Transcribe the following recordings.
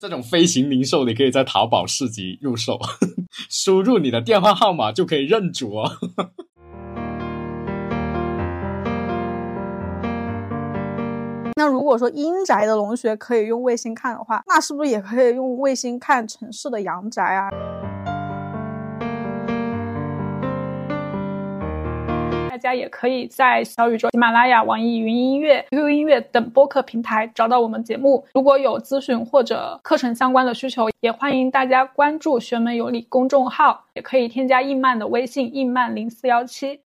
这种飞行零售，你可以在淘宝市集入手，输入你的电话号码就可以认主哦。那如果说阴宅的龙穴可以用卫星看的话，那是不是也可以用卫星看城市的阳宅啊？大家也可以在小宇宙、喜马拉雅、网易云音乐、QQ 音乐等播客平台找到我们节目。如果有咨询或者课程相关的需求，也欢迎大家关注“玄门有礼”公众号，也可以添加应曼的微信“应曼零四幺七”。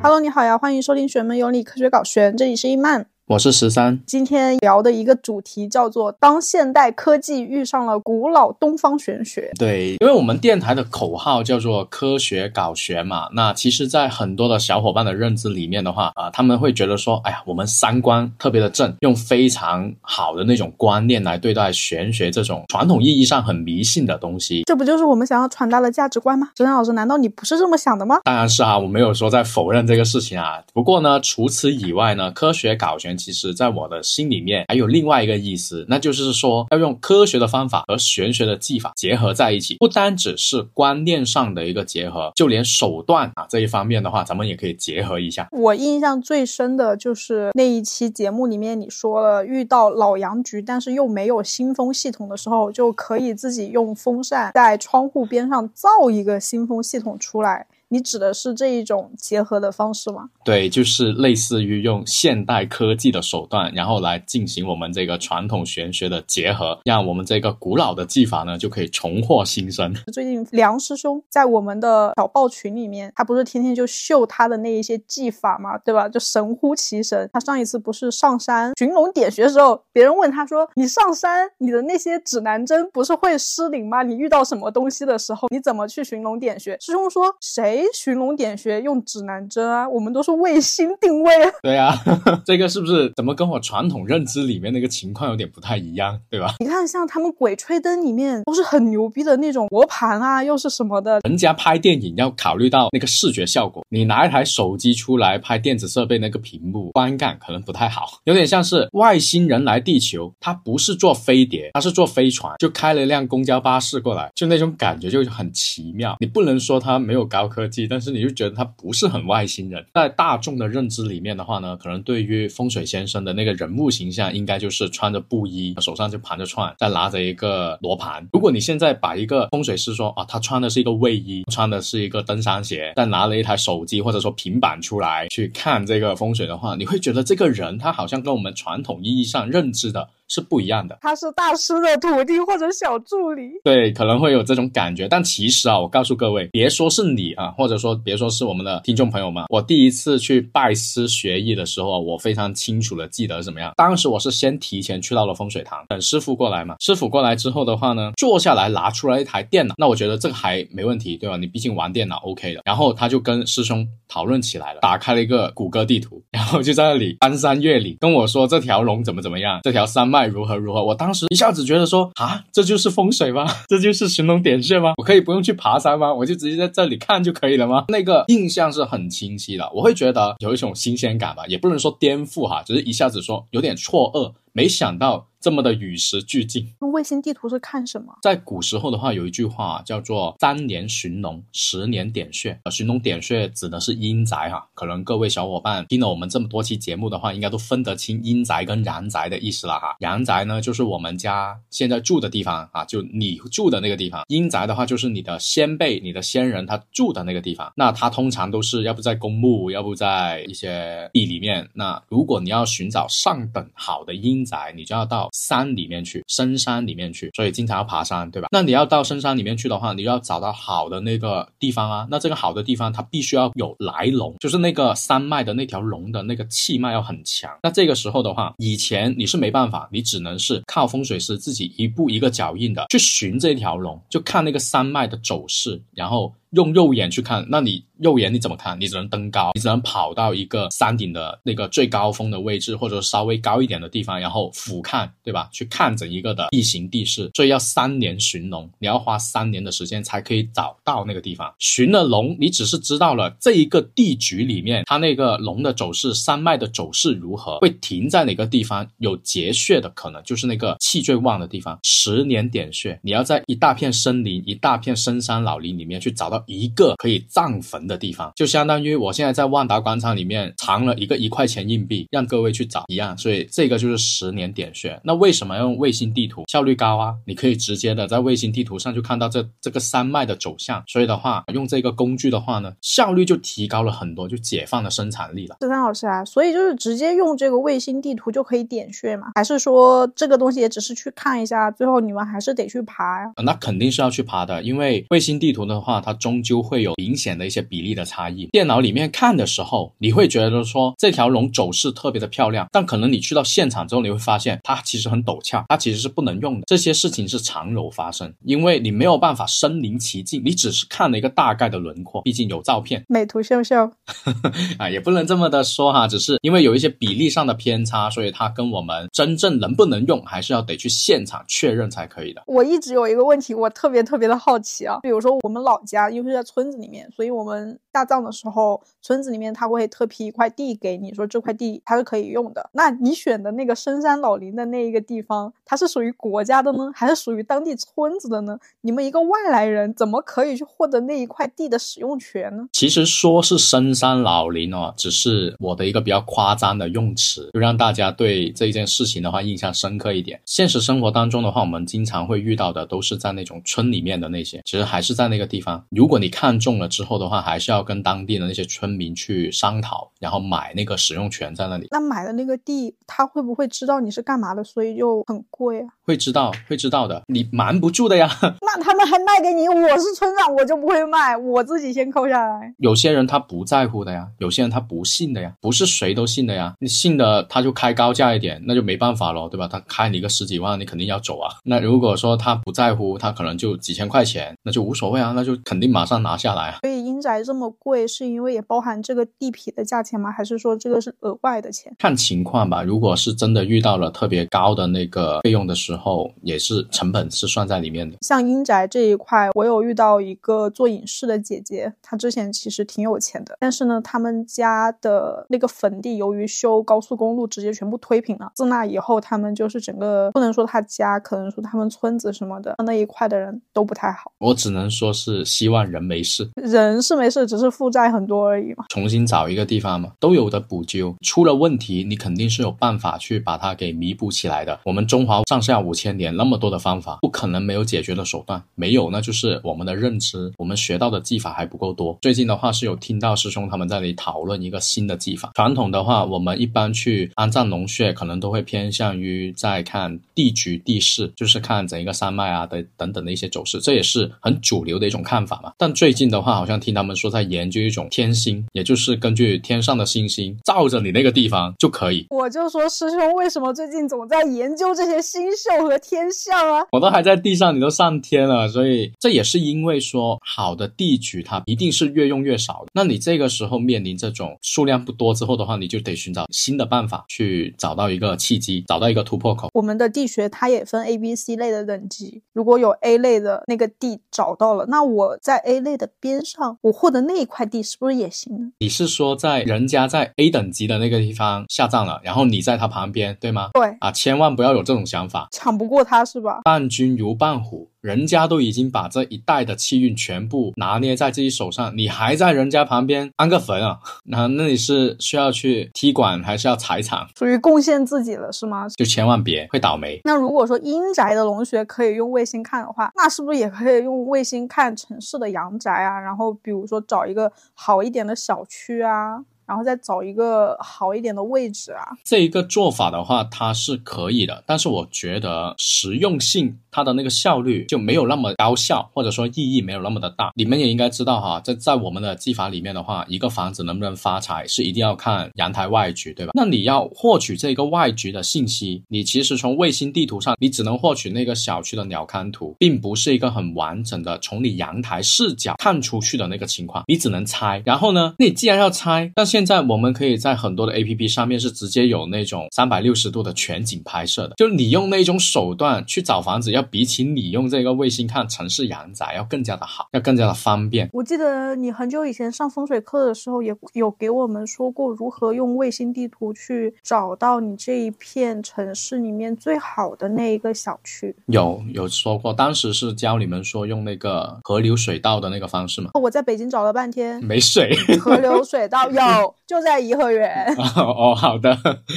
Hello，你好呀，欢迎收听“玄门有礼科学搞玄”，这里是应曼。我是十三，今天聊的一个主题叫做“当现代科技遇上了古老东方玄学”。对，因为我们电台的口号叫做“科学搞玄”嘛。那其实，在很多的小伙伴的认知里面的话，啊，他们会觉得说，哎呀，我们三观特别的正，用非常好的那种观念来对待玄学这种传统意义上很迷信的东西。这不就是我们想要传达的价值观吗？十三老师，难道你不是这么想的吗？当然是啊，我没有说在否认这个事情啊。不过呢，除此以外呢，科学搞玄。其实，在我的心里面还有另外一个意思，那就是说要用科学的方法和玄学的技法结合在一起，不单只是观念上的一个结合，就连手段啊这一方面的话，咱们也可以结合一下。我印象最深的就是那一期节目里面，你说了遇到老杨局，但是又没有新风系统的时候，就可以自己用风扇在窗户边上造一个新风系统出来。你指的是这一种结合的方式吗？对，就是类似于用现代科技的手段，然后来进行我们这个传统玄学的结合，让我们这个古老的技法呢就可以重获新生。最近梁师兄在我们的小报群里面，他不是天天就秀他的那一些技法嘛，对吧？就神乎其神。他上一次不是上山寻龙点穴的时候，别人问他说：“你上山，你的那些指南针不是会失灵吗？你遇到什么东西的时候，你怎么去寻龙点穴？”师兄说：“谁？”寻龙点穴用指南针啊，我们都是卫星定位。对啊，这个是不是怎么跟我传统认知里面那个情况有点不太一样，对吧？你看，像他们鬼吹灯里面都是很牛逼的那种罗盘啊，又是什么的。人家拍电影要考虑到那个视觉效果，你拿一台手机出来拍电子设备，那个屏幕观感可能不太好，有点像是外星人来地球，他不是坐飞碟，他是坐飞船，就开了一辆公交巴士过来，就那种感觉就很奇妙。你不能说他没有高科。但是你就觉得他不是很外星人，在大众的认知里面的话呢，可能对于风水先生的那个人物形象，应该就是穿着布衣，手上就盘着串，再拿着一个罗盘。如果你现在把一个风水师说啊，他穿的是一个卫衣，穿的是一个登山鞋，再拿了一台手机或者说平板出来去看这个风水的话，你会觉得这个人他好像跟我们传统意义上认知的。是不一样的，他是大师的徒弟或者小助理，对，可能会有这种感觉。但其实啊，我告诉各位，别说是你啊，或者说别说是我们的听众朋友们，我第一次去拜师学艺的时候，我非常清楚的记得怎么样。当时我是先提前去到了风水堂，等师傅过来嘛。师傅过来之后的话呢，坐下来拿出来一台电脑，那我觉得这个还没问题，对吧？你毕竟玩电脑 OK 的。然后他就跟师兄讨论起来了，打开了一个谷歌地图，然后就在那里翻山越岭，跟我说这条龙怎么怎么样，这条山脉。如何如何？我当时一下子觉得说啊，这就是风水吗？这就是寻龙点穴吗？我可以不用去爬山吗？我就直接在这里看就可以了吗？那个印象是很清晰的，我会觉得有一种新鲜感吧，也不能说颠覆哈，只是一下子说有点错愕，没想到。这么的与时俱进。那卫星地图是看什么？在古时候的话，有一句话叫做“三年寻龙，十年点穴”。呃，寻龙点穴指的是阴宅哈。可能各位小伙伴听了我们这么多期节目的话，应该都分得清阴宅跟阳宅的意思了哈。阳宅呢，就是我们家现在住的地方啊，就你住的那个地方。阴宅的话，就是你的先辈、你的先人他住的那个地方。那他通常都是要不在公墓，要不在一些地里面。那如果你要寻找上等好的阴宅，你就要到。山里面去，深山里面去，所以经常要爬山，对吧？那你要到深山里面去的话，你要找到好的那个地方啊。那这个好的地方，它必须要有来龙，就是那个山脉的那条龙的那个气脉要很强。那这个时候的话，以前你是没办法，你只能是靠风水师自己一步一个脚印的去寻这条龙，就看那个山脉的走势，然后。用肉眼去看，那你肉眼你怎么看？你只能登高，你只能跑到一个山顶的那个最高峰的位置，或者稍微高一点的地方，然后俯瞰，对吧？去看整一个的地形地势。所以要三年寻龙，你要花三年的时间才可以找到那个地方。寻了龙，你只是知道了这一个地局里面，它那个龙的走势、山脉的走势如何，会停在哪个地方，有结穴的可能，就是那个气最旺的地方。十年点穴，你要在一大片森林、一大片深山老林里面去找到一个可以葬坟的地方，就相当于我现在在万达广场里面藏了一个一块钱硬币，让各位去找一样。所以这个就是十年点穴。那为什么要用卫星地图？效率高啊！你可以直接的在卫星地图上就看到这这个山脉的走向。所以的话，用这个工具的话呢，效率就提高了很多，就解放了生产力了。十三老师啊，所以就是直接用这个卫星地图就可以点穴吗？还是说这个东西也只是去看一下，最后你们还是得去爬呀？那肯定是要去爬的，因为卫星地图的话，它终究会有明显的一些比例的差异。电脑里面看的时候，你会觉得说这条龙走势特别的漂亮，但可能你去到现场之后，你会发现它其实很陡峭，它其实是不能用的。这些事情是常有发生，因为你没有办法身临其境，你只是看了一个大概的轮廓，毕竟有照片。美图秀秀 啊，也不能这么的说哈，只是因为有一些比例上的偏差，所以它跟我们真正能不能用，还是要得去现场确认才可以的。我一直有一个问题，我特别特别的好奇啊，比如说我们老家，因为就是在村子里面，所以我们下葬的时候，村子里面他会特批一块地给你，说这块地它是可以用的。那你选的那个深山老林的那一个地方，它是属于国家的呢，还是属于当地村子的呢？你们一个外来人怎么可以去获得那一块地的使用权呢？其实说是深山老林哦，只是我的一个比较夸张的用词，就让大家对这一件事情的话印象深刻一点。现实生活当中的话，我们经常会遇到的都是在那种村里面的那些，其实还是在那个地方。如果你看中了之后的话，还是要跟当地的那些村民去商讨，然后买那个使用权在那里。那买的那个地，他会不会知道你是干嘛的，所以就很贵啊？会知道，会知道的，你瞒不住的呀。那他们还卖给你，我是村长，我就不会卖，我自己先扣下来。有些人他不在乎的呀，有些人他不信的呀，不是谁都信的呀。你信的他就开高价一点，那就没办法咯，对吧？他开你个十几万，你肯定要走啊。那如果说他不在乎，他可能就几千块钱，那就无所谓啊，那就肯定马上拿下来啊。所以阴宅这么贵，是因为也包含这个地皮的价钱吗？还是说这个是额外的钱？看情况吧。如果是真的遇到了特别高的那个费用的时候，也是成本是算在里面的。像阴宅这一块，我有遇到一个做影视的姐姐，她之前其实挺有钱的，但是呢，他们家的那个坟地由于修高速公路，直接全部推平了。自那以后，他们就是整个不能说他家，可能说他们村子什么的那一块的人都不太好。我只能说是希望人没事，人是没事，只是是负债很多而已嘛。重新找一个地方嘛，都有的补救。出了问题，你肯定是有办法去把它给弥补起来的。我们中华上下五千年那么多的方法，不可能没有解决的手段。没有，那就是我们的认知，我们学到的技法还不够多。最近的话是有听到师兄他们在那里讨论一个新的技法。传统的话，我们一般去安葬龙穴，可能都会偏向于在看地局地势，就是看整一个山脉啊的等等的一些走势，这也是很主流的一种看法嘛。但最近的话，好像听他们说在研究一种天星，也就是根据天上的星星照着你那个地方就可以。我就说师兄为什么最近总在研究这些星宿和天象啊？我都还在地上，你都上天了，所以这也是因为说好的地局它一定是越用越少的。那你这个时候面临这种数量不多之后的话，你就得寻找新的办法去找到一个契机，找到一个突破口。我们的地学它也分 A、B、C 类的等级，如果有 A 类的那个地找到了，那我在 A 类的边上，我获得那一块地是不是也行呢？你是说在人家在 A 等级的那个地方下葬了，然后你在他旁边，对吗？对啊，千万不要有这种想法，抢不过他是吧？伴君如伴虎。人家都已经把这一代的气运全部拿捏在自己手上，你还在人家旁边安个坟啊？那那你是需要去踢馆，还是要踩场？属于贡献自己了是吗？就千万别会倒霉。那如果说阴宅的龙穴可以用卫星看的话，那是不是也可以用卫星看城市的阳宅啊？然后比如说找一个好一点的小区啊？然后再找一个好一点的位置啊。这一个做法的话，它是可以的，但是我觉得实用性它的那个效率就没有那么高效，或者说意义没有那么的大。你们也应该知道哈，在在我们的技法里面的话，一个房子能不能发财是一定要看阳台外局，对吧？那你要获取这个外局的信息，你其实从卫星地图上，你只能获取那个小区的鸟瞰图，并不是一个很完整的从你阳台视角看出去的那个情况，你只能猜。然后呢，你既然要猜，那现在我们可以在很多的 A P P 上面是直接有那种三百六十度的全景拍摄的，就你用那种手段去找房子，要比起你用这个卫星看城市阳宅要更加的好，要更加的方便。我记得你很久以前上风水课的时候，也有给我们说过如何用卫星地图去找到你这一片城市里面最好的那一个小区。有有说过，当时是教你们说用那个河流水道的那个方式吗？我在北京找了半天，没水，河流水道 有，就在颐和园。哦，好的，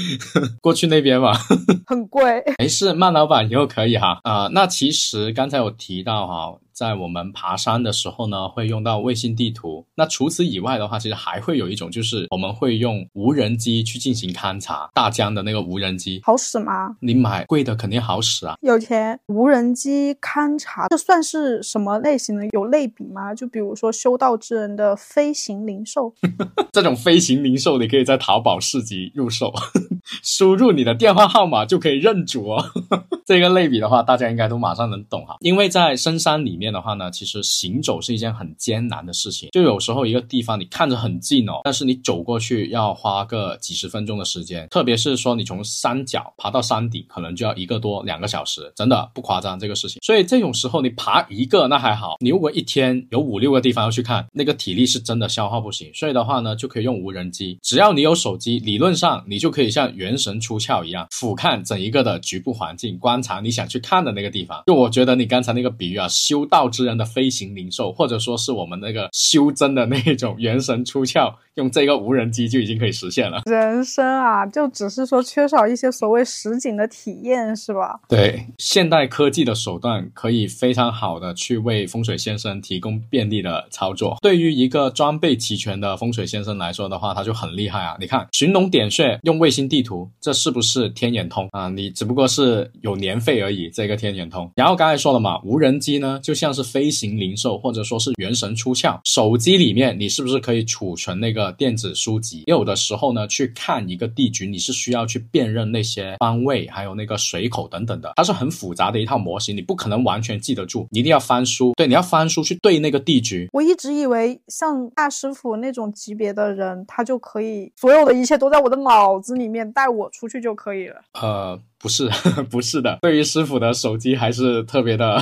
过去那边吧。很贵。没事，慢老板以后可以哈。啊，那其实刚才有提到哈。在我们爬山的时候呢，会用到卫星地图。那除此以外的话，其实还会有一种，就是我们会用无人机去进行勘察。大疆的那个无人机好使吗？你买贵的肯定好使啊。有钱无人机勘察，这算是什么类型的？有类比吗？就比如说修道之人的飞行零售，这种飞行零售你可以在淘宝市集入手，输入你的电话号码就可以认主哦。这个类比的话，大家应该都马上能懂哈。因为在深山里面。的话呢，其实行走是一件很艰难的事情。就有时候一个地方你看着很近哦，但是你走过去要花个几十分钟的时间。特别是说你从山脚爬到山顶，可能就要一个多两个小时，真的不夸张这个事情。所以这种时候你爬一个那还好，你如果一天有五六个地方要去看，那个体力是真的消耗不行。所以的话呢，就可以用无人机，只要你有手机，理论上你就可以像元神出窍一样，俯瞰整一个的局部环境，观察你想去看的那个地方。就我觉得你刚才那个比喻啊，修。道之人的飞行灵兽，或者说是我们那个修真的那种元神出窍。用这个无人机就已经可以实现了。人生啊，就只是说缺少一些所谓实景的体验，是吧？对，现代科技的手段可以非常好的去为风水先生提供便利的操作。对于一个装备齐全的风水先生来说的话，他就很厉害啊！你看，寻龙点穴用卫星地图，这是不是天眼通啊？你只不过是有年费而已，这个天眼通。然后刚才说了嘛，无人机呢，就像是飞行零售，或者说是元神出窍。手机里面你是不是可以储存那个？电子书籍，有的时候呢，去看一个地局，你是需要去辨认那些方位，还有那个水口等等的，它是很复杂的一套模型，你不可能完全记得住，你一定要翻书。对，你要翻书去对那个地局。我一直以为像大师傅那种级别的人，他就可以所有的一切都在我的脑子里面，带我出去就可以了。呃。不是，不是的。对于师傅的手机还是特别的，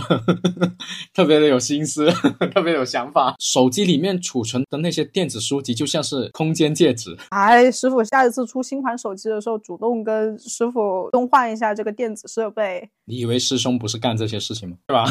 特别的有心思，特别有想法。手机里面储存的那些电子书籍就像是空间戒指。哎，师傅，下一次出新款手机的时候，主动跟师傅更换一下这个电子设备。你以为师兄不是干这些事情吗？对吧？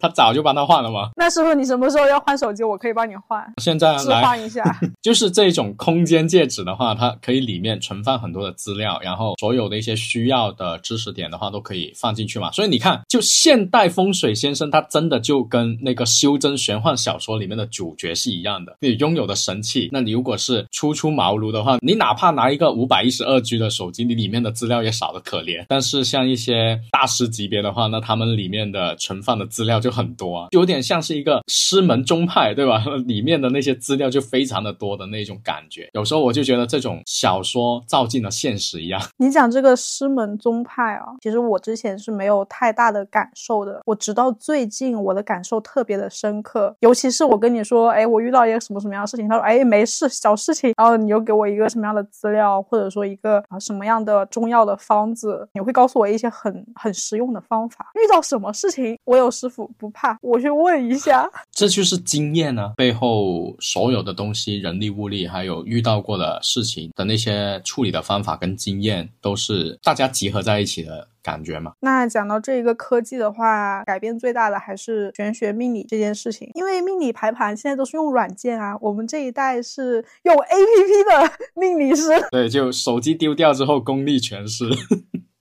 他早就帮他换了吗？那师傅，你什么时候要换手机？我可以帮你换。现在来换一下。就是这种空间戒指的话，它可以里面存放很多的资料，然后所有的一些需要的知识点的话都可以放进去嘛。所以你看，就现代风水先生，他真的就跟那个修真玄幻小说里面的主角是一样的。你拥有的神器，那你如果是初出茅庐的话，你哪怕拿一个五百一十二 G 的手机，你里面的资料也少的可怜。但是像一些大师。级别的话，那他们里面的存放的资料就很多啊，有点像是一个师门宗派，对吧？里面的那些资料就非常的多的那种感觉。有时候我就觉得这种小说照进了现实一样。你讲这个师门宗派啊，其实我之前是没有太大的感受的。我直到最近，我的感受特别的深刻。尤其是我跟你说，哎，我遇到一个什么什么样的事情，他说，哎，没事，小事情。然后你又给我一个什么样的资料，或者说一个啊什么样的中药的方子，你会告诉我一些很很实用。的方法，遇到什么事情，我有师傅不怕，我去问一下，这就是经验呢。背后所有的东西，人力物力，还有遇到过的事情的那些处理的方法跟经验，都是大家集合在一的感觉嘛。那讲到这一个科技的话，改变最大的还是玄学命理这件事情，因为命理排盘现在都是用软件啊，我们这一代是用 A P P 的 命理师，对，就手机丢掉之后功力全失。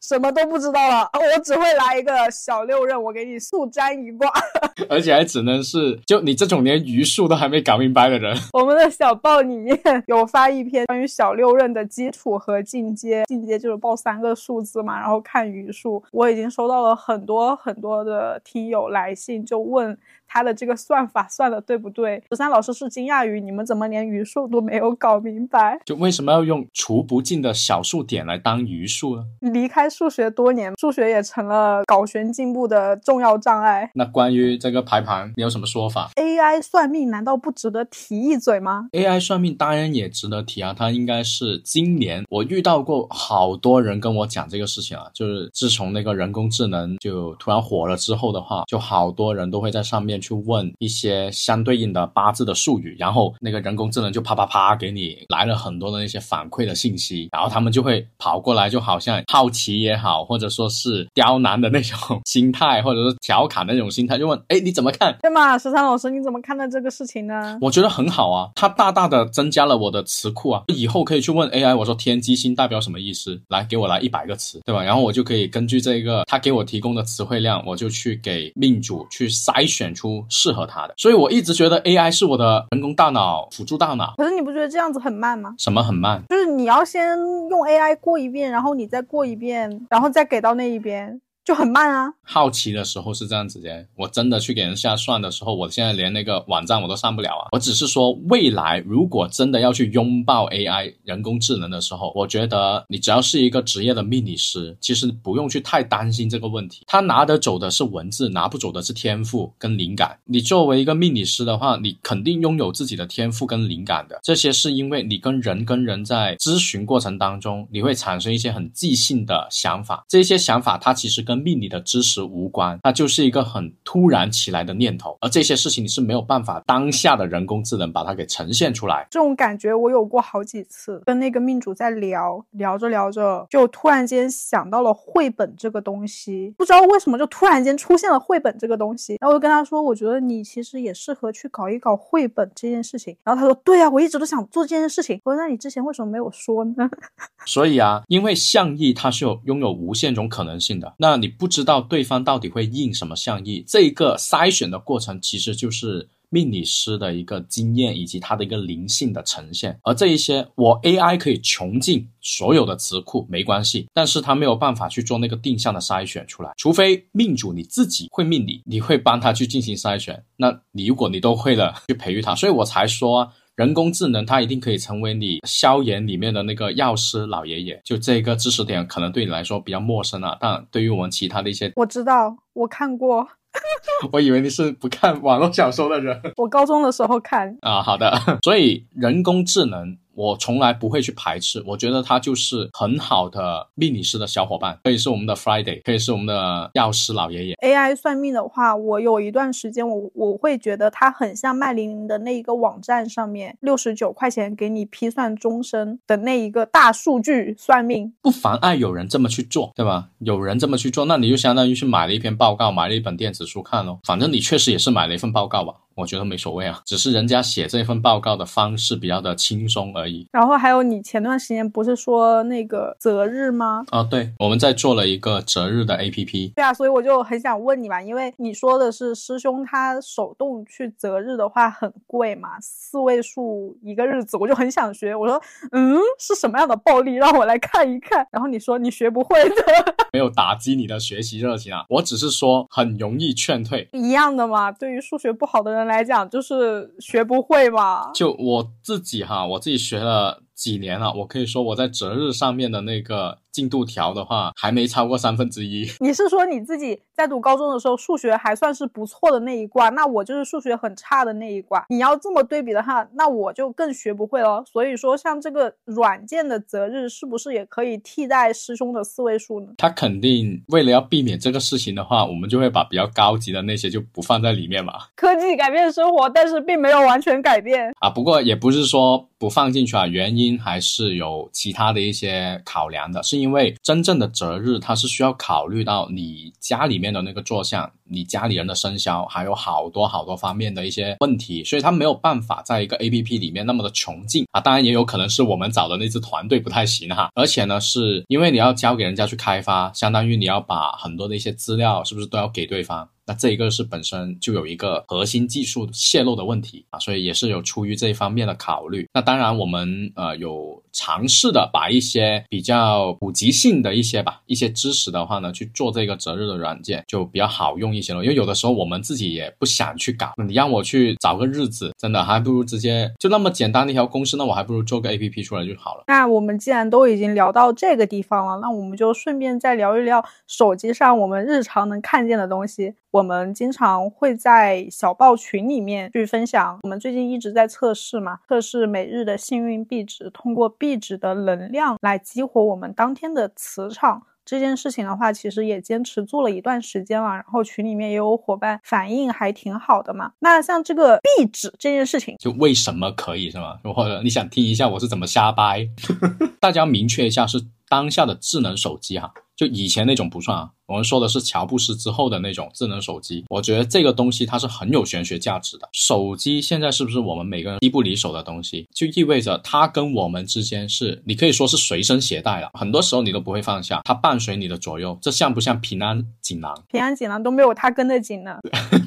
什么都不知道了，我只会来一个小六壬，我给你速占一卦。而且还只能是就你这种连余数都还没搞明白的人。我们的小报里面有发一篇关于小六壬的基础和进阶，进阶就是报三个数字嘛，然后看余数。我已经收到了很多很多的听友来信，就问。他的这个算法算的对不对？十三老师是惊讶于你们怎么连余数都没有搞明白，就为什么要用除不尽的小数点来当余数呢？离开数学多年，数学也成了搞玄进步的重要障碍。那关于这个排盘，你有什么说法？AI 算命难道不值得提一嘴吗？AI 算命当然也值得提啊，它应该是今年我遇到过好多人跟我讲这个事情啊，就是自从那个人工智能就突然火了之后的话，就好多人都会在上面。去问一些相对应的八字的术语，然后那个人工智能就啪啪啪给你来了很多的那些反馈的信息，然后他们就会跑过来，就好像好奇也好，或者说是刁难的那种心态，或者是调侃的那种心态，就问：哎，你怎么看？对嘛？十三老师，你怎么看待这个事情呢？我觉得很好啊，它大大的增加了我的词库啊，以后可以去问 AI，我说天机星代表什么意思？来给我来一百个词，对吧？然后我就可以根据这个他给我提供的词汇量，我就去给命主去筛选出。适合他的，所以我一直觉得 AI 是我的人工大脑辅助大脑。可是你不觉得这样子很慢吗？什么很慢？就是你要先用 AI 过一遍，然后你再过一遍，然后再给到那一边。就很慢啊！好奇的时候是这样子的，我真的去给人下算的时候，我现在连那个网站我都上不了啊！我只是说，未来如果真的要去拥抱 AI 人工智能的时候，我觉得你只要是一个职业的命理师，其实不用去太担心这个问题。他拿得走的是文字，拿不走的是天赋跟灵感。你作为一个命理师的话，你肯定拥有自己的天赋跟灵感的。这些是因为你跟人跟人在咨询过程当中，你会产生一些很即兴的想法，这些想法它其实跟命理的知识无关，它就是一个很突然起来的念头，而这些事情你是没有办法当下的人工智能把它给呈现出来。这种感觉我有过好几次，跟那个命主在聊聊着聊着，就突然间想到了绘本这个东西，不知道为什么就突然间出现了绘本这个东西，然后我就跟他说，我觉得你其实也适合去搞一搞绘本这件事情。然后他说，对啊，我一直都想做这件事情。我说，那你之前为什么没有说呢？所以啊，因为象意它是有拥有无限种可能性的，那你你不知。道对方到底会应什么相意，这个筛选的过程其实就是命理师的一个经验以及他的一个灵性的呈现。而这一些，我 AI 可以穷尽所有的词库没关系，但是他没有办法去做那个定向的筛选出来。除非命主你自己会命理，你会帮他去进行筛选。那你如果你都会了，去培育他，所以我才说。人工智能它一定可以成为你消炎里面的那个药师老爷爷，就这个知识点可能对你来说比较陌生啊，但对于我们其他的一些，我知道，我看过。我以为你是不看网络小说的人。我高中的时候看啊，好的。所以人工智能。我从来不会去排斥，我觉得他就是很好的命理师的小伙伴，可以是我们的 Friday，可以是我们的药师老爷爷。AI 算命的话，我有一段时间，我我会觉得它很像麦玲玲的那一个网站上面六十九块钱给你批算终身的那一个大数据算命，不妨碍有人这么去做，对吧？有人这么去做，那你就相当于去买了一篇报告，买了一本电子书看咯。反正你确实也是买了一份报告吧。我觉得没所谓啊，只是人家写这份报告的方式比较的轻松而已。然后还有你前段时间不是说那个择日吗？啊，对，我们在做了一个择日的 APP。对啊，所以我就很想问你嘛，因为你说的是师兄他手动去择日的话很贵嘛，四位数一个日子，我就很想学。我说，嗯，是什么样的暴力？让我来看一看。然后你说你学不会的，没有打击你的学习热情啊，我只是说很容易劝退。一样的嘛，对于数学不好的人。来讲就是学不会嘛，就我自己哈，我自己学学了几年了，我可以说我在择日上面的那个。进度条的话还没超过三分之一。你是说你自己在读高中的时候数学还算是不错的那一挂？那我就是数学很差的那一挂。你要这么对比的话，那我就更学不会了。所以说，像这个软件的择日，是不是也可以替代师兄的四位数呢？他肯定为了要避免这个事情的话，我们就会把比较高级的那些就不放在里面嘛。科技改变生活，但是并没有完全改变啊。不过也不是说不放进去啊，原因还是有其他的一些考量的，是因。因为真正的择日，它是需要考虑到你家里面的那个坐向，你家里人的生肖，还有好多好多方面的一些问题，所以它没有办法在一个 A P P 里面那么的穷尽啊。当然也有可能是我们找的那支团队不太行哈，而且呢，是因为你要交给人家去开发，相当于你要把很多的一些资料是不是都要给对方？那这一个是本身就有一个核心技术泄露的问题啊，所以也是有出于这一方面的考虑。那当然，我们呃有尝试的把一些比较普及性的一些吧一些知识的话呢，去做这个择日的软件就比较好用一些了。因为有的时候我们自己也不想去搞，你让我去找个日子，真的还不如直接就那么简单的一条公式，那我还不如做个 A P P 出来就好了。那我们既然都已经聊到这个地方了，那我们就顺便再聊一聊手机上我们日常能看见的东西。我们经常会在小报群里面去分享，我们最近一直在测试嘛，测试每日的幸运币值，通过币壁纸的能量来激活我们当天的磁场。这件事情的话，其实也坚持做了一段时间了，然后群里面也有伙伴反应还挺好的嘛。那像这个壁纸这件事情，就为什么可以是吗？或者你想听一下我是怎么瞎掰？大家明确一下，是当下的智能手机哈。就以前那种不算啊，我们说的是乔布斯之后的那种智能手机。我觉得这个东西它是很有玄学价值的。手机现在是不是我们每个人机不离手的东西？就意味着它跟我们之间是你可以说是随身携带了，很多时候你都不会放下，它伴随你的左右。这像不像平安锦囊？平安锦囊都没有它跟得紧呢。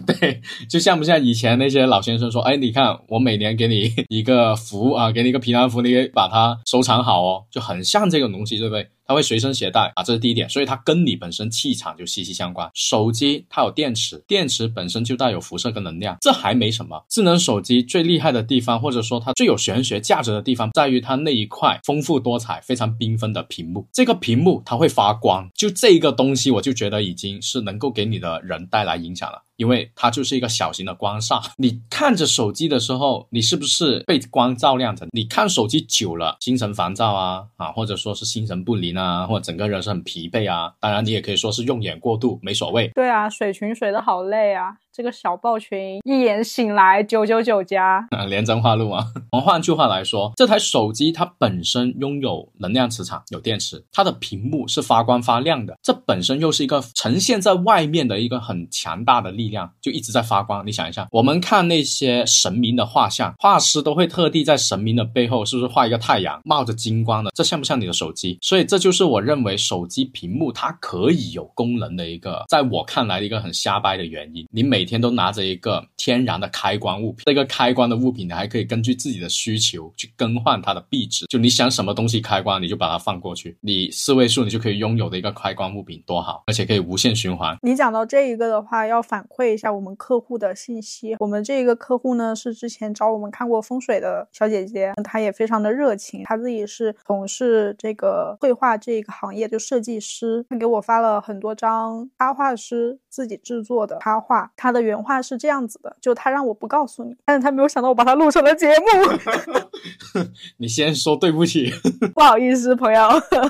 对，就像不像以前那些老先生说，哎，你看我每年给你一个福啊，给你一个平安符，你把它收藏好哦，就很像这个东西，对不对？它会随身携带啊，这是第一点，所以它跟你本身气场就息息相关。手机它有电池，电池本身就带有辐射跟能量，这还没什么。智能手机最厉害的地方，或者说它最有玄学价值的地方，在于它那一块丰富多彩、非常缤纷的屏幕。这个屏幕它会发光，就这个东西，我就觉得已经是能够给你的人带来影响了。因为它就是一个小型的光煞，你看着手机的时候，你是不是被光照亮着？你看手机久了，心神烦躁啊啊，或者说是心神不宁啊，或者整个人是很疲惫啊。当然，你也可以说是用眼过度，没所谓。对啊，水群水的好累啊。这个小报群一眼醒来九九九加 啊，连真话录啊。我们换句话来说，这台手机它本身拥有能量磁场，有电池，它的屏幕是发光发亮的，这本身又是一个呈现在外面的一个很强大的力量，就一直在发光。你想一下，我们看那些神明的画像，画师都会特地在神明的背后，是不是画一个太阳，冒着金光的？这像不像你的手机？所以这就是我认为手机屏幕它可以有功能的一个，在我看来的一个很瞎掰的原因。你每天都拿着一个天然的开关物品，这个开关的物品，你还可以根据自己的需求去更换它的壁纸。就你想什么东西开关，你就把它放过去，你四位数你就可以拥有的一个开关物品，多好，而且可以无限循环。你讲到这一个的话，要反馈一下我们客户的信息。我们这个客户呢，是之前找我们看过风水的小姐姐，她也非常的热情，她自己是从事这个绘画这一个行业，就设计师。她给我发了很多张插画师自己制作的插画，她的原话。是这样子的，就他让我不告诉你，但是他没有想到我把它录成了节目。你先说对不起，不好意思，朋友。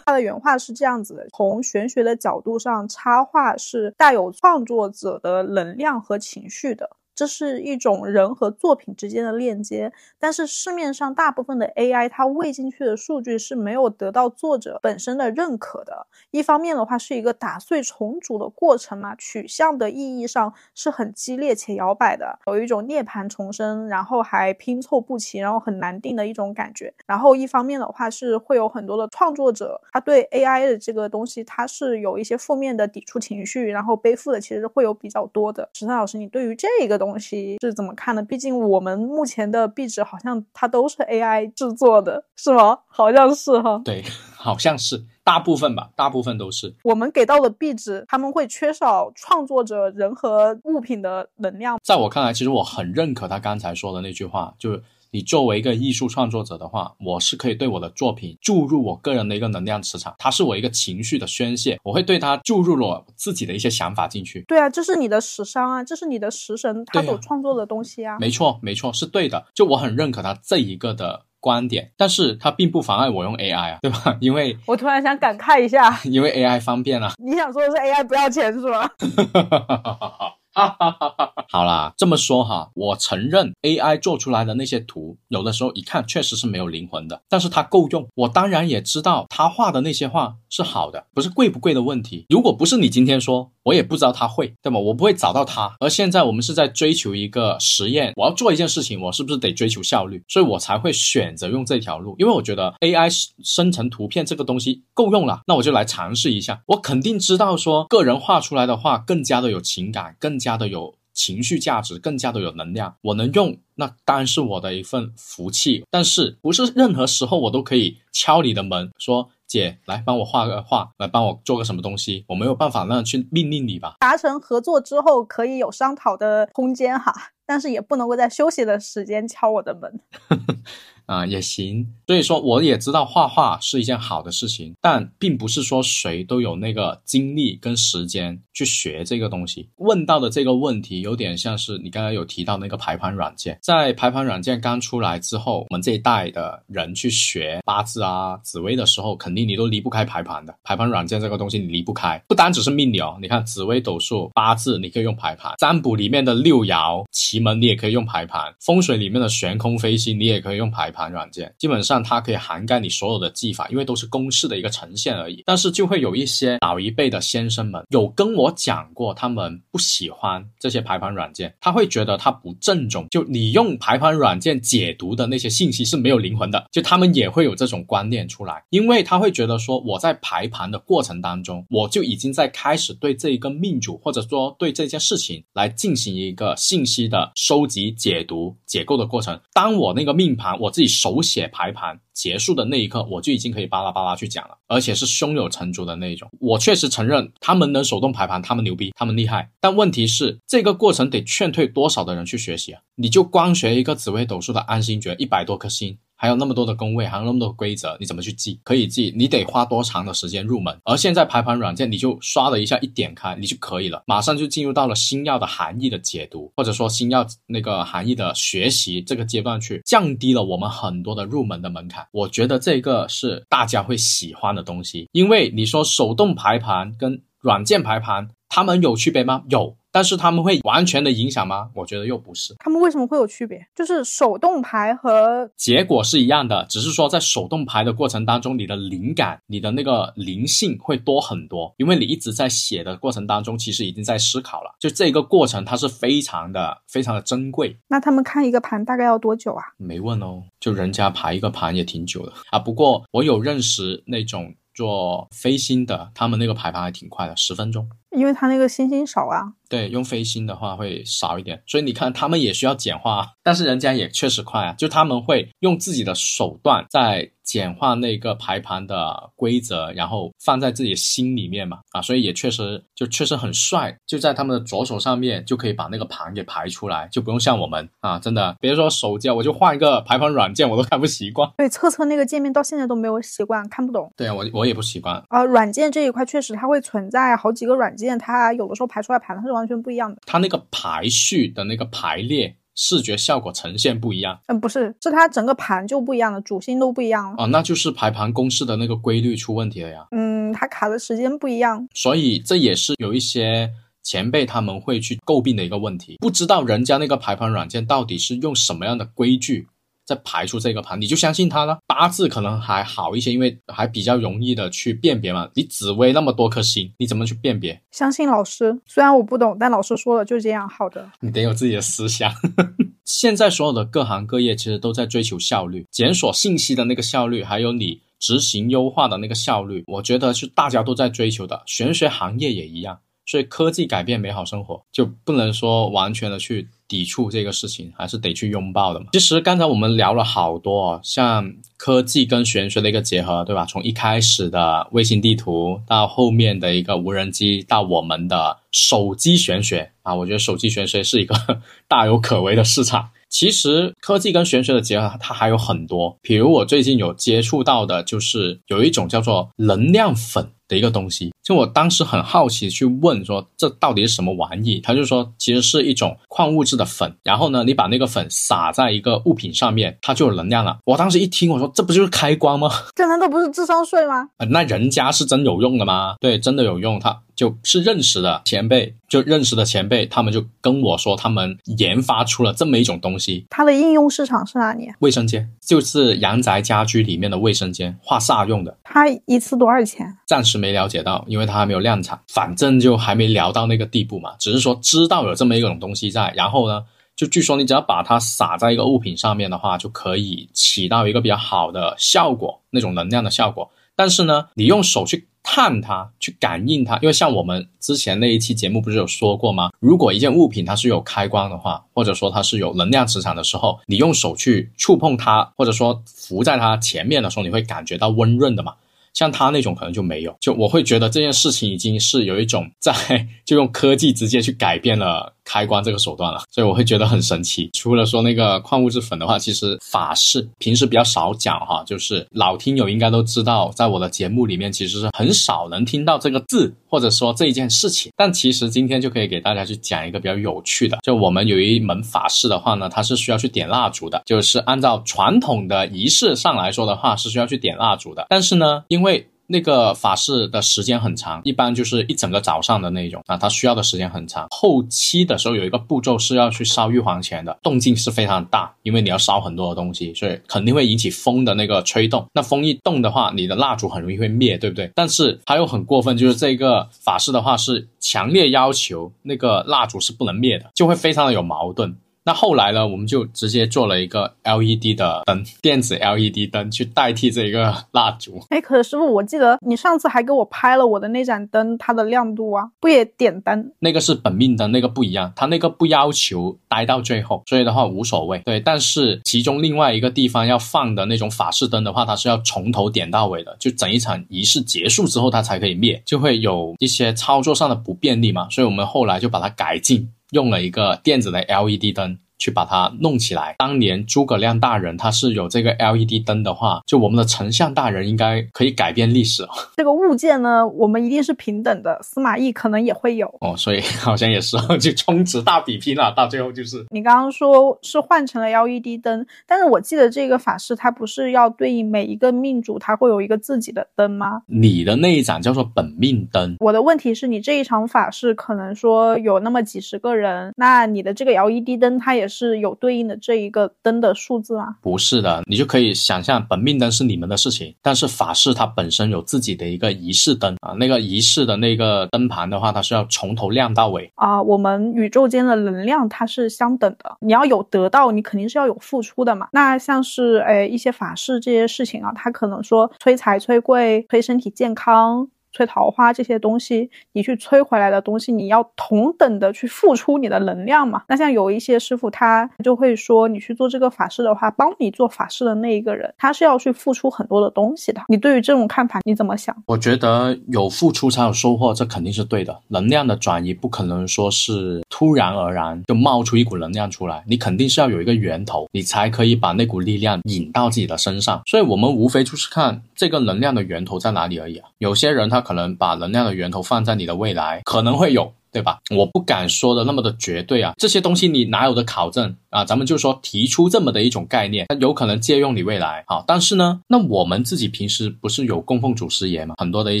他的原话是这样子的：从玄学的角度上，插画是带有创作者的能量和情绪的。这是一种人和作品之间的链接，但是市面上大部分的 AI 它喂进去的数据是没有得到作者本身的认可的。一方面的话是一个打碎重组的过程嘛，取向的意义上是很激烈且摇摆的，有一种涅槃重生，然后还拼凑不齐，然后很难定的一种感觉。然后一方面的话是会有很多的创作者，他对 AI 的这个东西他是有一些负面的抵触情绪，然后背负的其实会有比较多的。石三老师，你对于这个东东西是怎么看的？毕竟我们目前的壁纸好像它都是 AI 制作的，是吗？好像是哈。对，好像是大部分吧，大部分都是。我们给到的壁纸，他们会缺少创作者人和物品的能量。在我看来，其实我很认可他刚才说的那句话，就是。你作为一个艺术创作者的话，我是可以对我的作品注入我个人的一个能量磁场，它是我一个情绪的宣泄，我会对它注入了自己的一些想法进去。对啊，这是你的时商啊，这是你的食神他所创作的东西啊。没错，没错，是对的。就我很认可他这一个的观点，但是它并不妨碍我用 AI 啊，对吧？因为我突然想感慨一下，因为 AI 方便啊。你想说的是 AI 不要钱是吧？哈哈哈哈哈哈。好啦，这么说哈，我承认 AI 做出来的那些图，有的时候一看确实是没有灵魂的，但是它够用。我当然也知道他画的那些画是好的，不是贵不贵的问题。如果不是你今天说，我也不知道他会，对吗？我不会找到他。而现在我们是在追求一个实验，我要做一件事情，我是不是得追求效率？所以我才会选择用这条路，因为我觉得 AI 生成图片这个东西够用了，那我就来尝试一下。我肯定知道说，个人画出来的画更加的有情感，更加的有情绪价值，更加的有能量。我能用，那当然是我的一份福气。但是不是任何时候我都可以敲你的门说。姐，来帮我画个画，来帮我做个什么东西，我没有办法那样去命令你吧。达成合作之后可以有商讨的空间哈，但是也不能够在休息的时间敲我的门。啊，也行。所以说，我也知道画画是一件好的事情，但并不是说谁都有那个精力跟时间去学这个东西。问到的这个问题，有点像是你刚才有提到那个排盘软件，在排盘软件刚出来之后，我们这一代的人去学八字啊、紫微的时候，肯定你都离不开排盘的。排盘软件这个东西你离不开，不单只是命理哦，你看紫微斗数、八字，你可以用排盘；占卜里面的六爻、奇门，你也可以用排盘；风水里面的悬空飞星，你也可以用排。盘盘软件基本上它可以涵盖你所有的技法，因为都是公式的一个呈现而已。但是就会有一些老一辈的先生们有跟我讲过，他们不喜欢这些排盘软件，他会觉得它不正宗。就你用排盘软件解读的那些信息是没有灵魂的，就他们也会有这种观念出来，因为他会觉得说我在排盘的过程当中，我就已经在开始对这一个命主或者说对这件事情来进行一个信息的收集、解读、解构的过程。当我那个命盘我自己。手写排盘结束的那一刻，我就已经可以巴拉巴拉去讲了，而且是胸有成竹的那一种。我确实承认他们能手动排盘，他们牛逼，他们厉害。但问题是，这个过程得劝退多少的人去学习啊？你就光学一个紫微斗数的安心诀，一百多颗星。还有那么多的工位，还有那么多规则，你怎么去记？可以记，你得花多长的时间入门？而现在排盘软件，你就刷了一下，一点开，你就可以了，马上就进入到了星耀的含义的解读，或者说星耀那个含义的学习这个阶段去，降低了我们很多的入门的门槛。我觉得这个是大家会喜欢的东西，因为你说手动排盘跟软件排盘，它们有区别吗？有。但是他们会完全的影响吗？我觉得又不是。他们为什么会有区别？就是手动排和结果是一样的，只是说在手动排的过程当中，你的灵感、你的那个灵性会多很多，因为你一直在写的过程当中，其实已经在思考了。就这个过程，它是非常的、非常的珍贵。那他们看一个盘大概要多久啊？没问哦，就人家排一个盘也挺久的啊。不过我有认识那种做飞星的，他们那个排盘还挺快的，十分钟。因为它那个星星少啊。对，用飞星的话会少一点，所以你看他们也需要简化，但是人家也确实快啊，就他们会用自己的手段在简化那个排盘的规则，然后放在自己心里面嘛，啊，所以也确实就确实很帅，就在他们的左手上面就可以把那个盘给排出来，就不用像我们啊，真的别说手机，我就换一个排盘软件我都看不习惯。对，测测那个界面到现在都没有习惯，看不懂。对啊，我我也不习惯啊，软件这一块确实它会存在好几个软件，它有的时候排出来盘它是完全不一样的，它那个排序的那个排列。视觉效果呈现不一样，嗯，不是，是它整个盘就不一样了，主星都不一样了啊，那就是排盘公式的那个规律出问题了呀。嗯，它卡的时间不一样，所以这也是有一些前辈他们会去诟病的一个问题，不知道人家那个排盘软件到底是用什么样的规矩。再排出这个盘，你就相信它了。八字可能还好一些，因为还比较容易的去辨别嘛。你紫薇那么多颗星，你怎么去辨别？相信老师，虽然我不懂，但老师说了就这样。好的，你得有自己的思想。现在所有的各行各业其实都在追求效率，检索信息的那个效率，还有你执行优化的那个效率，我觉得是大家都在追求的。玄学行业也一样。所以科技改变美好生活，就不能说完全的去抵触这个事情，还是得去拥抱的嘛。其实刚才我们聊了好多，像科技跟玄学的一个结合，对吧？从一开始的卫星地图，到后面的一个无人机，到我们的手机玄学啊，我觉得手机玄学是一个 大有可为的市场。其实科技跟玄学的结合，它还有很多，比如我最近有接触到的，就是有一种叫做能量粉的一个东西。就我当时很好奇去问说这到底是什么玩意？他就说其实是一种矿物质的粉，然后呢你把那个粉撒在一个物品上面，它就有能量了。我当时一听我说这不就是开关吗？这难道不是智商税吗？啊，那人家是真有用的吗？对，真的有用，他。就是认识的前辈，就认识的前辈，他们就跟我说，他们研发出了这么一种东西。它的应用市场是哪里？卫生间，就是阳宅家居里面的卫生间，化煞用的。它一次多少钱？暂时没了解到，因因为它还没有量产，反正就还没聊到那个地步嘛。只是说知道有这么一种东西在，然后呢，就据说你只要把它撒在一个物品上面的话，就可以起到一个比较好的效果，那种能量的效果。但是呢，你用手去。探它，去感应它，因为像我们之前那一期节目不是有说过吗？如果一件物品它是有开关的话，或者说它是有能量磁场的时候，你用手去触碰它，或者说浮在它前面的时候，你会感觉到温润的嘛？像他那种可能就没有，就我会觉得这件事情已经是有一种在 就用科技直接去改变了开关这个手段了，所以我会觉得很神奇。除了说那个矿物质粉的话，其实法式平时比较少讲哈，就是老听友应该都知道，在我的节目里面其实是很少能听到这个字或者说这一件事情。但其实今天就可以给大家去讲一个比较有趣的，就我们有一门法式的话呢，它是需要去点蜡烛的，就是按照传统的仪式上来说的话是需要去点蜡烛的，但是呢，因为那个法事的时间很长，一般就是一整个早上的那种啊，它需要的时间很长。后期的时候有一个步骤是要去烧玉皇钱的，动静是非常大，因为你要烧很多的东西，所以肯定会引起风的那个吹动。那风一动的话，你的蜡烛很容易会灭，对不对？但是还有很过分，就是这个法事的话是强烈要求那个蜡烛是不能灭的，就会非常的有矛盾。那后来呢，我们就直接做了一个 LED 的灯，电子 LED 灯去代替这一个蜡烛。哎，可是师傅，我记得你上次还给我拍了我的那盏灯，它的亮度啊，不也点灯？那个是本命灯，那个不一样，它那个不要求待到最后，所以的话无所谓。对，但是其中另外一个地方要放的那种法式灯的话，它是要从头点到尾的，就整一场仪式结束之后它才可以灭，就会有一些操作上的不便利嘛。所以我们后来就把它改进。用了一个电子的 LED 灯。去把它弄起来。当年诸葛亮大人他是有这个 LED 灯的话，就我们的丞相大人应该可以改变历史。这个物件呢，我们一定是平等的。司马懿可能也会有哦，所以好像也是就充值大比拼了。到最后就是你刚刚说是换成了 LED 灯，但是我记得这个法师他不是要对应每一个命主，他会有一个自己的灯吗？你的那一盏叫做本命灯。我的问题是你这一场法事可能说有那么几十个人，那你的这个 LED 灯它也。是有对应的这一个灯的数字吗？不是的，你就可以想象本命灯是你们的事情，但是法式它本身有自己的一个仪式灯啊，那个仪式的那个灯盘的话，它是要从头亮到尾啊。我们宇宙间的能量它是相等的，你要有得到，你肯定是要有付出的嘛。那像是诶一些法事这些事情啊，它可能说催财、催贵、催身体健康。催桃花这些东西，你去催回来的东西，你要同等的去付出你的能量嘛？那像有一些师傅，他就会说，你去做这个法事的话，帮你做法事的那一个人，他是要去付出很多的东西的。你对于这种看法，你怎么想？我觉得有付出才有收获，这肯定是对的。能量的转移不可能说是突然而然就冒出一股能量出来，你肯定是要有一个源头，你才可以把那股力量引到自己的身上。所以，我们无非就是看这个能量的源头在哪里而已啊。有些人他。可能把能量的源头放在你的未来，可能会有。对吧？我不敢说的那么的绝对啊，这些东西你哪有的考证啊？咱们就说提出这么的一种概念，它有可能借用你未来。好，但是呢，那我们自己平时不是有供奉祖师爷吗？很多的一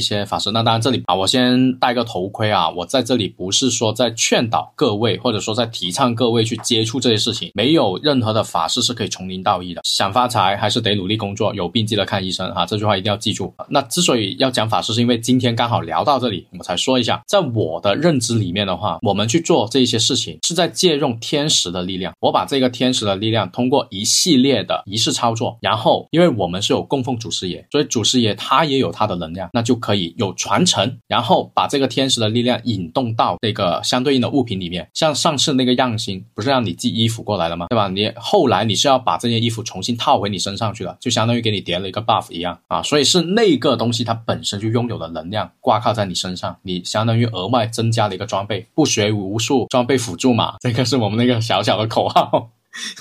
些法师。那当然这里啊，我先戴个头盔啊，我在这里不是说在劝导各位，或者说在提倡各位去接触这些事情。没有任何的法师是可以从零到一的。想发财还是得努力工作，有病记得看医生啊！这句话一定要记住。那之所以要讲法师，是因为今天刚好聊到这里，我才说一下，在我的认知里。里面的话，我们去做这一些事情，是在借用天时的力量。我把这个天时的力量，通过一系列的仪式操作，然后，因为我们是有供奉祖师爷，所以祖师爷他也有他的能量，那就可以有传承，然后把这个天时的力量引动到这个相对应的物品里面。像上次那个样星，不是让你寄衣服过来了吗？对吧？你后来你是要把这件衣服重新套回你身上去了，就相当于给你叠了一个 buff 一样啊。所以是那个东西它本身就拥有的能量挂靠在你身上，你相当于额外增加了一个装。备不学无术，装备辅助嘛，这个是我们那个小小的口号。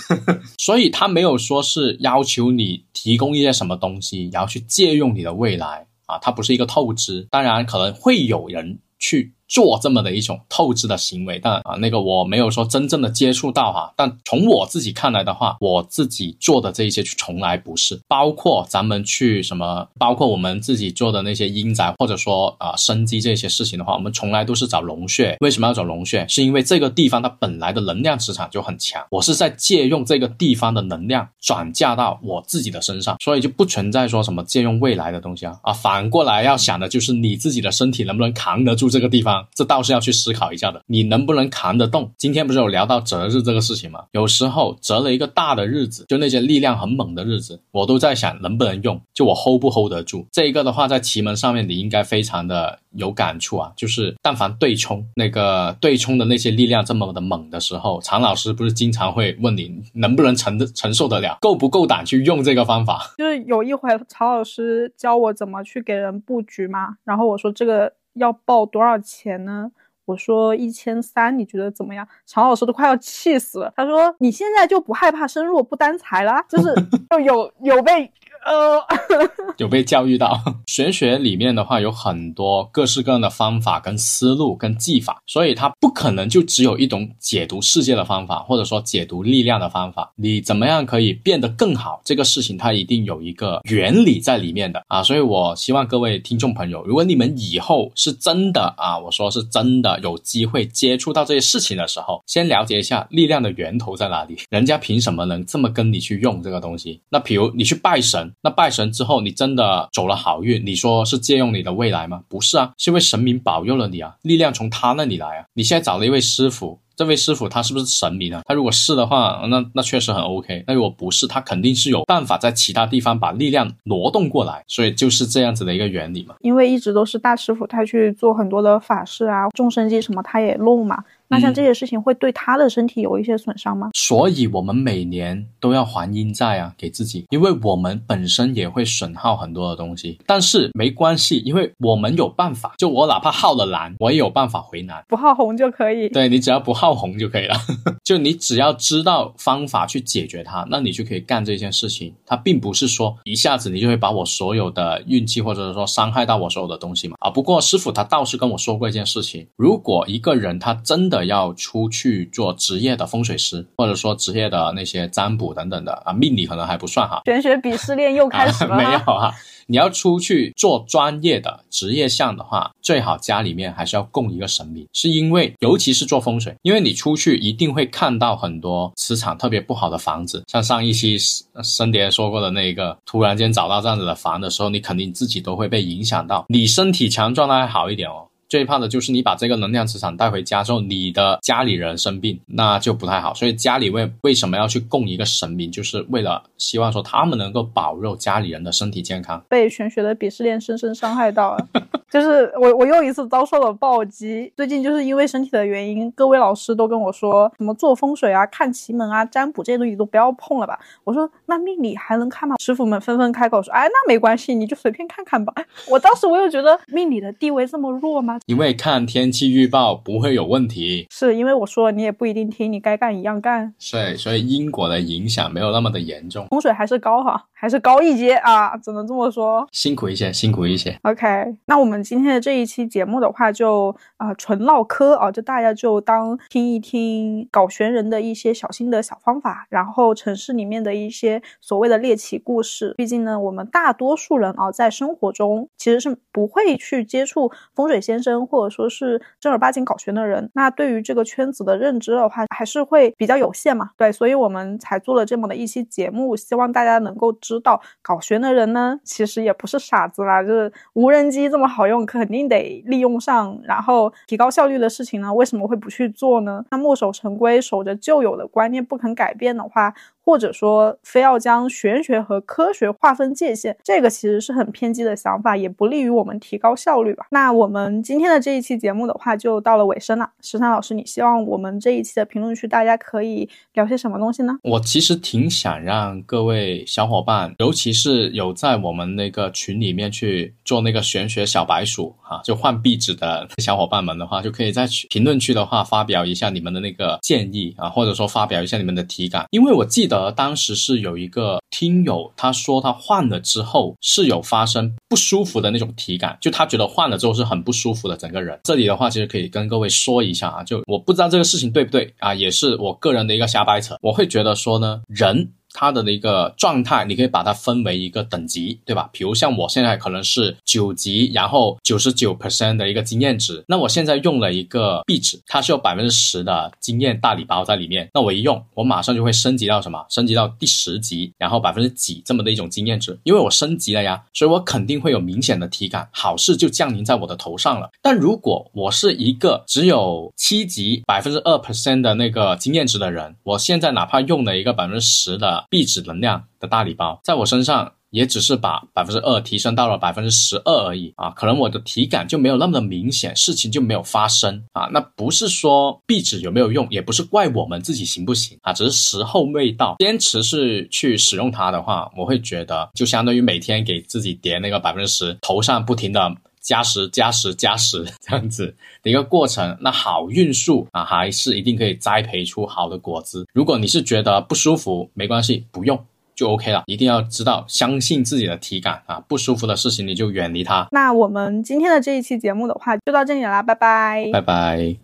所以他没有说是要求你提供一些什么东西，然后去借用你的未来。啊，它不是一个透支。当然，可能会有人去。做这么的一种透支的行为，但啊，那个我没有说真正的接触到哈，但从我自己看来的话，我自己做的这一些从来不是，包括咱们去什么，包括我们自己做的那些阴宅或者说啊生机这些事情的话，我们从来都是找龙穴。为什么要找龙穴？是因为这个地方它本来的能量磁场就很强，我是在借用这个地方的能量转嫁到我自己的身上，所以就不存在说什么借用未来的东西啊啊，反过来要想的就是你自己的身体能不能扛得住这个地方。这倒是要去思考一下的，你能不能扛得动？今天不是有聊到择日这个事情吗？有时候择了一个大的日子，就那些力量很猛的日子，我都在想能不能用，就我 hold 不 hold 得住。这一个的话，在奇门上面你应该非常的有感触啊，就是但凡对冲那个对冲的那些力量这么的猛的时候，常老师不是经常会问你能不能承承受得了，够不够胆去用这个方法？就是有一回曹老师教我怎么去给人布局嘛，然后我说这个。要报多少钱呢？我说一千三，你觉得怎么样？常老师都快要气死了。他说：“你现在就不害怕身弱不担财了？就是 就有有被。”呃，有被教育到，玄学里面的话有很多各式各样的方法、跟思路、跟技法，所以它不可能就只有一种解读世界的方法，或者说解读力量的方法。你怎么样可以变得更好？这个事情它一定有一个原理在里面的啊！所以我希望各位听众朋友，如果你们以后是真的啊，我说是真的有机会接触到这些事情的时候，先了解一下力量的源头在哪里，人家凭什么能这么跟你去用这个东西？那比如你去拜神。那拜神之后，你真的走了好运？你说是借用你的未来吗？不是啊，是因为神明保佑了你啊，力量从他那里来啊。你现在找了一位师傅，这位师傅他是不是神明啊？他如果是的话，那那确实很 OK。那如果不是，他肯定是有办法在其他地方把力量挪动过来。所以就是这样子的一个原理嘛。因为一直都是大师傅他去做很多的法事啊，众生机什么他也弄嘛。那像这些事情会对他的身体有一些损伤吗？所以，我们每年都要还阴债啊，给自己，因为我们本身也会损耗很多的东西。但是没关系，因为我们有办法。就我哪怕耗了蓝，我也有办法回蓝，不耗红就可以。对你只要不耗红就可以了。就你只要知道方法去解决它，那你就可以干这件事情。它并不是说一下子你就会把我所有的运气或者说伤害到我所有的东西嘛。啊，不过师傅他倒是跟我说过一件事情：如果一个人他真的的要出去做职业的风水师，或者说职业的那些占卜等等的啊，命理可能还不算哈。玄学鄙视链又开始了。没有哈，你要出去做专业的职业项的话，最好家里面还是要供一个神明，是因为尤其是做风水，因为你出去一定会看到很多磁场特别不好的房子，像上一期森蝶说过的那个，突然间找到这样子的房的时候，你肯定自己都会被影响到。你身体强壮的还好一点哦。最怕的就是你把这个能量磁场带回家之后，你的家里人生病，那就不太好。所以家里为为什么要去供一个神明，就是为了希望说他们能够保佑家里人的身体健康。被玄学的鄙视链深深伤害到了，就是我我又一次遭受了暴击。最近就是因为身体的原因，各位老师都跟我说，什么做风水啊、看奇门啊、占卜这些东西都不要碰了吧。我说那命理还能看吗？师傅们纷纷开口说，哎，那没关系，你就随便看看吧。我当时我又觉得命理的地位这么弱吗？因为看天气预报不会有问题，是因为我说你也不一定听，你该干一样干。对，所以因果的影响没有那么的严重。风水还是高哈，还是高一阶啊，只能这么说。辛苦一些，辛苦一些。OK，那我们今天的这一期节目的话，就啊纯唠嗑啊，就大家就当听一听搞玄人的一些小心得、小方法，然后城市里面的一些所谓的猎奇故事。毕竟呢，我们大多数人啊，在生活中其实是不会去接触风水先生或者说是正儿八经搞玄的人，那对于这个圈子的认知的话，还是会比较有限嘛。对，所以我们才做了这么的一期节目，希望大家能够知道，搞玄的人呢，其实也不是傻子啦。就是无人机这么好用，肯定得利用上，然后提高效率的事情呢，为什么会不去做呢？那墨守成规，守着旧有的观念不肯改变的话。或者说，非要将玄学和科学划分界限，这个其实是很偏激的想法，也不利于我们提高效率吧。那我们今天的这一期节目的话，就到了尾声了。十三老师，你希望我们这一期的评论区大家可以聊些什么东西呢？我其实挺想让各位小伙伴，尤其是有在我们那个群里面去做那个玄学小白鼠啊，就换壁纸的 小伙伴们的话，就可以在评论区的话发表一下你们的那个建议啊，或者说发表一下你们的体感，因为我记得。得当时是有一个听友，他说他换了之后是有发生不舒服的那种体感，就他觉得换了之后是很不舒服的整个人。这里的话，其实可以跟各位说一下啊，就我不知道这个事情对不对啊，也是我个人的一个瞎掰扯。我会觉得说呢，人。它的一个状态，你可以把它分为一个等级，对吧？比如像我现在可能是九级，然后九十九 percent 的一个经验值。那我现在用了一个壁纸，它是有百分之十的经验大礼包在里面。那我一用，我马上就会升级到什么？升级到第十级，然后百分之几这么的一种经验值。因为我升级了呀，所以我肯定会有明显的体感，好事就降临在我的头上了。但如果我是一个只有七级百分之二 percent 的那个经验值的人，我现在哪怕用了一个百分之十的。壁纸能量的大礼包，在我身上也只是把百分之二提升到了百分之十二而已啊，可能我的体感就没有那么的明显，事情就没有发生啊。那不是说壁纸有没有用，也不是怪我们自己行不行啊，只是时候未到。坚持是去使用它的话，我会觉得就相当于每天给自己叠那个百分之十，头上不停的加十、加十、加十 这样子的一个过程。那好运数啊，还是一定可以栽培出好的果子。如果你是觉得不舒服，没关系，不用。就 OK 了，一定要知道相信自己的体感啊，不舒服的事情你就远离它。那我们今天的这一期节目的话，就到这里啦，拜拜，拜拜。